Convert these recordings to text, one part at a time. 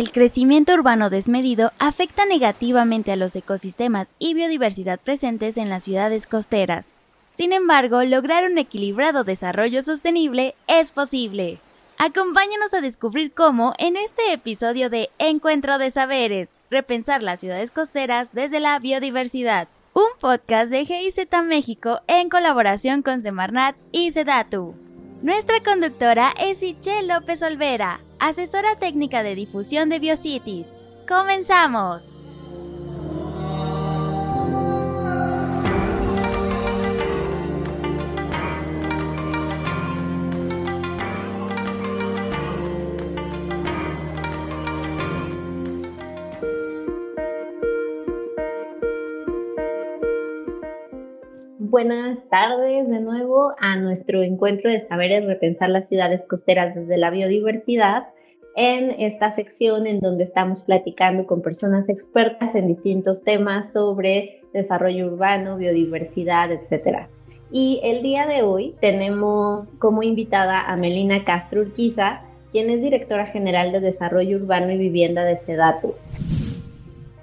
el crecimiento urbano desmedido afecta negativamente a los ecosistemas y biodiversidad presentes en las ciudades costeras. Sin embargo, lograr un equilibrado desarrollo sostenible es posible. Acompáñanos a descubrir cómo en este episodio de Encuentro de Saberes, repensar las ciudades costeras desde la biodiversidad, un podcast de GIZ México en colaboración con Semarnat y Sedatu. Nuestra conductora es Iche López Olvera, asesora técnica de difusión de Biocities. ¡Comenzamos! Buenas tardes de nuevo a nuestro encuentro de saberes repensar las ciudades costeras desde la biodiversidad en esta sección en donde estamos platicando con personas expertas en distintos temas sobre desarrollo urbano, biodiversidad, etc. Y el día de hoy tenemos como invitada a Melina Castro Urquiza, quien es directora general de Desarrollo Urbano y Vivienda de SEDATU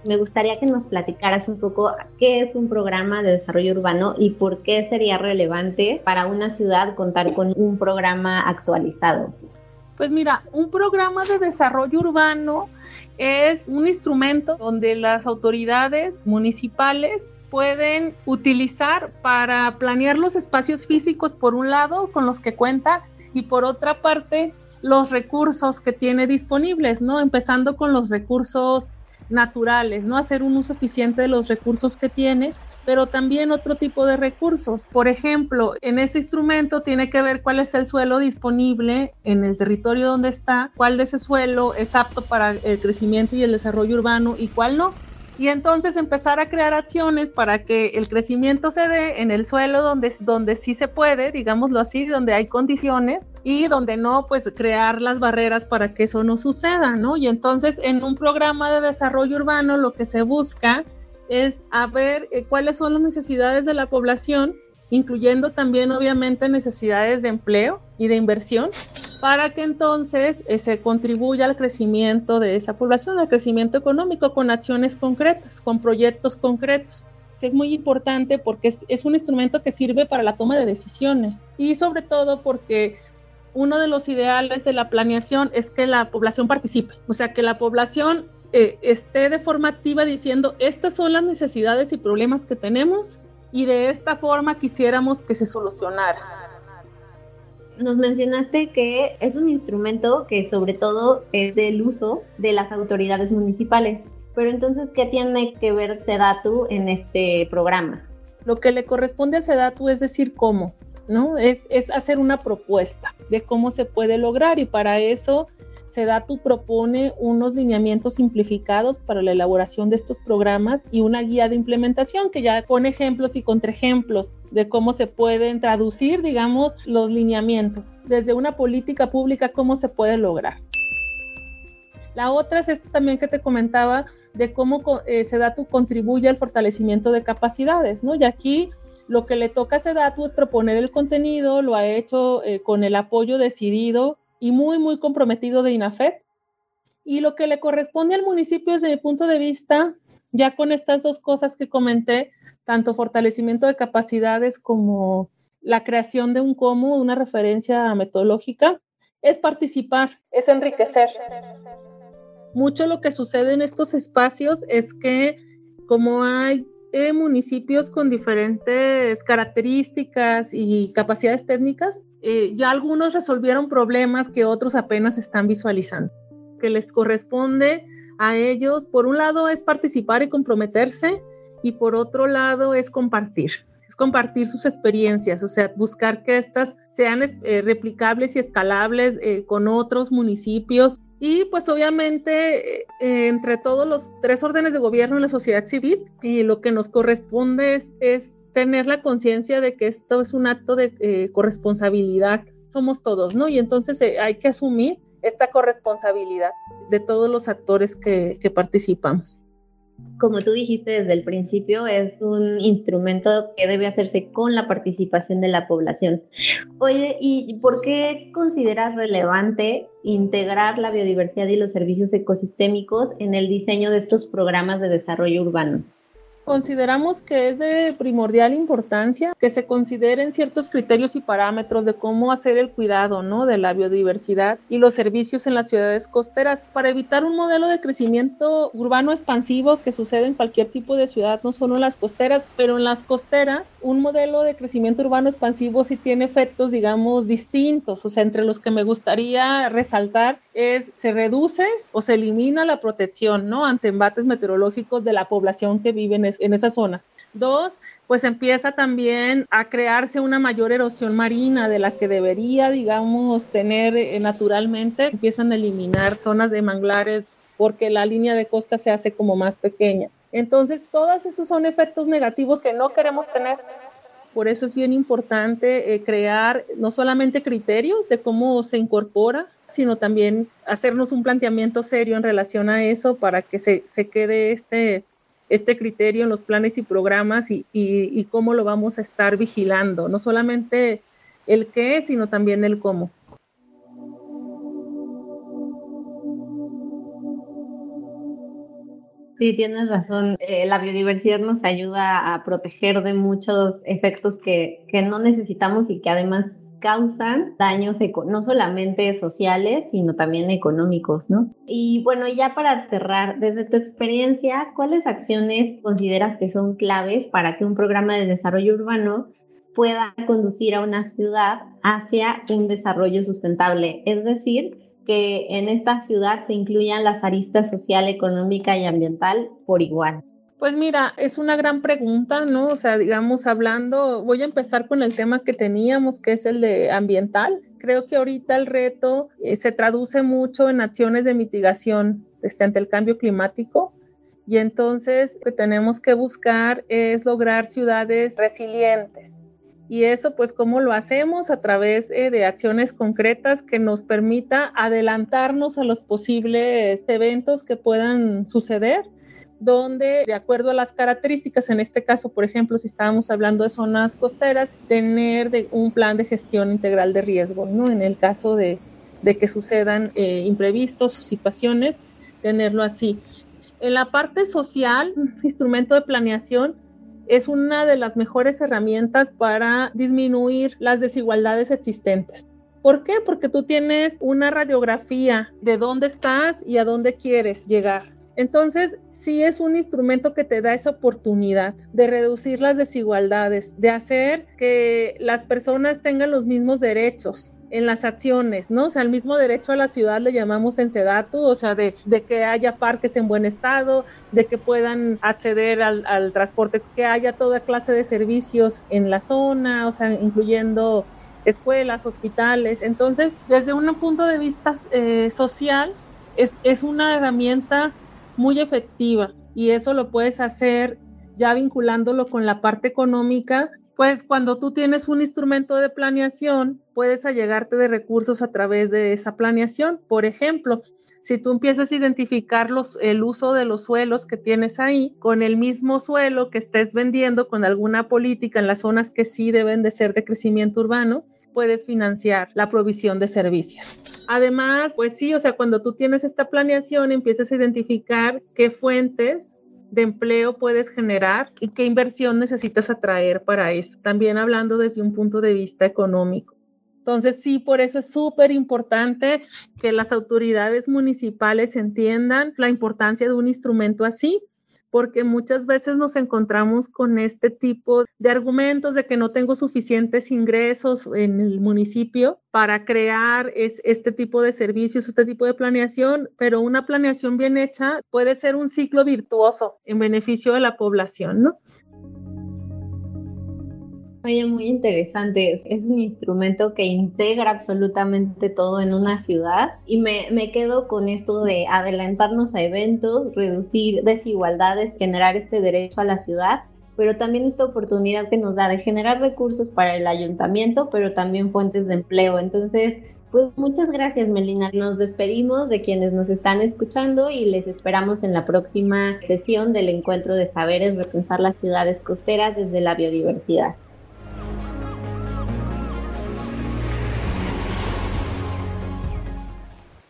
me gustaría que nos platicaras un poco qué es un programa de desarrollo urbano y por qué sería relevante para una ciudad contar con un programa actualizado. Pues mira, un programa de desarrollo urbano es un instrumento donde las autoridades municipales pueden utilizar para planear los espacios físicos por un lado con los que cuenta y por otra parte los recursos que tiene disponibles, ¿no? Empezando con los recursos naturales, no hacer un uso eficiente de los recursos que tiene, pero también otro tipo de recursos. Por ejemplo, en ese instrumento tiene que ver cuál es el suelo disponible en el territorio donde está, cuál de ese suelo es apto para el crecimiento y el desarrollo urbano y cuál no y entonces empezar a crear acciones para que el crecimiento se dé en el suelo donde, donde sí se puede, digámoslo así, donde hay condiciones y donde no, pues crear las barreras para que eso no suceda, ¿no? Y entonces en un programa de desarrollo urbano lo que se busca es a ver eh, cuáles son las necesidades de la población incluyendo también obviamente necesidades de empleo y de inversión, para que entonces eh, se contribuya al crecimiento de esa población, al crecimiento económico con acciones concretas, con proyectos concretos. Es muy importante porque es, un instrumento que sirve para la toma de decisiones y sobre todo porque uno de los ideales de la planeación es que la población participe, o sea, que la población eh, esté de forma activa diciendo, estas son las necesidades y problemas que tenemos y de esta forma quisiéramos que se solucionara. Nos mencionaste que es un instrumento que sobre todo es del uso de las autoridades municipales, pero entonces, ¿qué tiene que ver SEDATU en este programa? Lo que le corresponde a SEDATU es decir cómo, ¿no? Es, es hacer una propuesta de cómo se puede lograr y para eso SEDATU propone unos lineamientos simplificados para la elaboración de estos programas y una guía de implementación que ya con ejemplos y contraejemplos de cómo se pueden traducir, digamos, los lineamientos. Desde una política pública, cómo se puede lograr. La otra es esta también que te comentaba de cómo eh, SEDATU contribuye al fortalecimiento de capacidades, ¿no? Y aquí lo que le toca a SEDATU es proponer el contenido, lo ha hecho eh, con el apoyo decidido y muy, muy comprometido de INAFET. Y lo que le corresponde al municipio desde mi punto de vista, ya con estas dos cosas que comenté, tanto fortalecimiento de capacidades como la creación de un cómo, una referencia metodológica, es participar, es enriquecer. Mucho lo que sucede en estos espacios es que como hay eh, municipios con diferentes características y capacidades técnicas, eh, ya algunos resolvieron problemas que otros apenas están visualizando. Que les corresponde a ellos, por un lado, es participar y comprometerse, y por otro lado, es compartir. Es compartir sus experiencias, o sea, buscar que estas sean eh, replicables y escalables eh, con otros municipios. Y pues obviamente entre todos los tres órdenes de gobierno en la sociedad civil, y lo que nos corresponde es tener la conciencia de que esto es un acto de eh, corresponsabilidad, somos todos, ¿no? Y entonces eh, hay que asumir esta corresponsabilidad de todos los actores que participamos. Como tú dijiste desde el principio, es un instrumento que debe hacerse con la participación de la población. Oye, ¿y por qué consideras relevante integrar la biodiversidad y los servicios ecosistémicos en el diseño de estos programas de desarrollo urbano? Consideramos que es de primordial importancia que se consideren ciertos criterios y parámetros de cómo hacer el cuidado ¿no? de la biodiversidad y los servicios en las ciudades costeras para evitar un modelo de crecimiento urbano expansivo que sucede en cualquier tipo de ciudad, no solo en las costeras, pero en las costeras un modelo de crecimiento urbano expansivo sí tiene efectos, digamos, distintos. O sea, entre los que me gustaría resaltar es se reduce o se elimina la protección ¿no? ante embates meteorológicos de la población que vive en en esas zonas. Dos, pues empieza también a crearse una mayor erosión marina de la que debería, digamos, tener eh, naturalmente. Empiezan a eliminar zonas de manglares porque la línea de costa se hace como más pequeña. Entonces, todos esos son efectos negativos que no queremos tener. Por eso es bien importante eh, crear no solamente criterios de cómo se incorpora, sino también hacernos un planteamiento serio en relación a eso para que se, se quede este, este criterio en los planes y programas y, cómo lo vamos a estar vigilando, no solamente el qué, sino también el cómo. Sí, tienes razón. Eh, la biodiversidad nos ayuda a proteger de muchos efectos que, que no necesitamos y que además causan daños no solamente sociales, sino también económicos, ¿no? Y bueno, ya para cerrar, desde tu experiencia, ¿cuáles acciones consideras que son claves para que un programa de desarrollo urbano pueda conducir a una ciudad hacia un desarrollo sustentable? Es decir, que en esta ciudad se incluyan las aristas social, económica y ambiental por igual. Pues mira, es una gran pregunta, ¿no? O sea, digamos, hablando, voy a empezar con el tema que teníamos, que es el de ambiental. Creo que ahorita el reto eh, se traduce mucho en acciones de mitigación este, ante el cambio climático. Y entonces lo que tenemos que buscar es lograr ciudades resilientes. Y eso, pues, ¿cómo lo hacemos? A través eh, de acciones concretas que nos permita adelantarnos a los posibles eventos que puedan suceder donde de acuerdo a las características, en este caso, por ejemplo, si estábamos hablando de zonas costeras, tener un plan de gestión integral de riesgo, ¿no? En el caso de, que sucedan eh, imprevistos situaciones, tenerlo así. En la parte social, instrumento de planeación es una de las mejores herramientas para disminuir las desigualdades existentes. ¿Por qué? Porque tú tienes una radiografía de dónde estás y a dónde quieres llegar entonces, sí es un instrumento que te da esa oportunidad de reducir las desigualdades, de hacer que las personas tengan los mismos derechos en las acciones, ¿no? O sea, el mismo derecho a la ciudad le llamamos en Sedatu, o sea, de, que haya parques en buen estado, de que puedan acceder al, transporte, que haya toda clase de servicios en la zona, o sea, incluyendo escuelas, hospitales. Entonces, desde un punto de vista eh, social, es, es una herramienta muy efectiva y eso lo puedes hacer ya vinculándolo con la parte económica, pues cuando tú tienes un instrumento de planeación, puedes allegarte de recursos a través de esa planeación. Por ejemplo, si tú empiezas a identificar los, el uso de los suelos que tienes ahí con el mismo suelo que estés vendiendo con alguna política en las zonas que sí deben de ser de crecimiento urbano, puedes financiar la provisión de servicios. Además, pues sí, o sea, cuando tú tienes esta planeación, empiezas a identificar qué fuentes de empleo puedes generar y qué inversión necesitas atraer para eso. También hablando desde un punto de vista económico. Entonces, sí, por eso es súper importante que las autoridades municipales entiendan la importancia de un instrumento así porque muchas veces nos encontramos con este tipo de argumentos de que no tengo suficientes ingresos en el municipio para crear este tipo de servicios, este tipo de planeación, pero una planeación bien hecha puede ser un ciclo virtuoso en beneficio de la población, ¿no? Oye, muy interesante. Es un instrumento que integra absolutamente todo en una ciudad y me, me, quedo con esto de adelantarnos a eventos, reducir desigualdades, generar este derecho a la ciudad, pero también esta oportunidad que nos da de generar recursos para el ayuntamiento, pero también fuentes de empleo. Entonces, Pues muchas gracias, Melina. Nos despedimos de quienes nos están escuchando y les esperamos en la próxima sesión del encuentro de saberes repensar las ciudades costeras desde la biodiversidad.